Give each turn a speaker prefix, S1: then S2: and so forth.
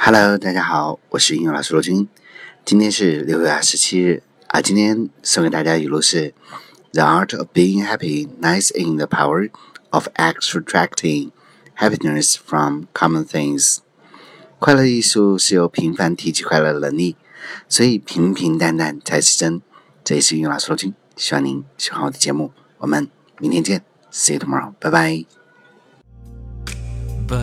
S1: Hello，大家好，我是英语老师罗军。今天是六月二十七日啊，今天送给大家语录是：The art of being happy lies in the power of extracting happiness from common things。快乐艺术是由平凡提取快乐的能力，所以平平淡淡才是真。这里是英语老师罗军，希望您喜欢我的节目，我们明天见，See you tomorrow，拜拜。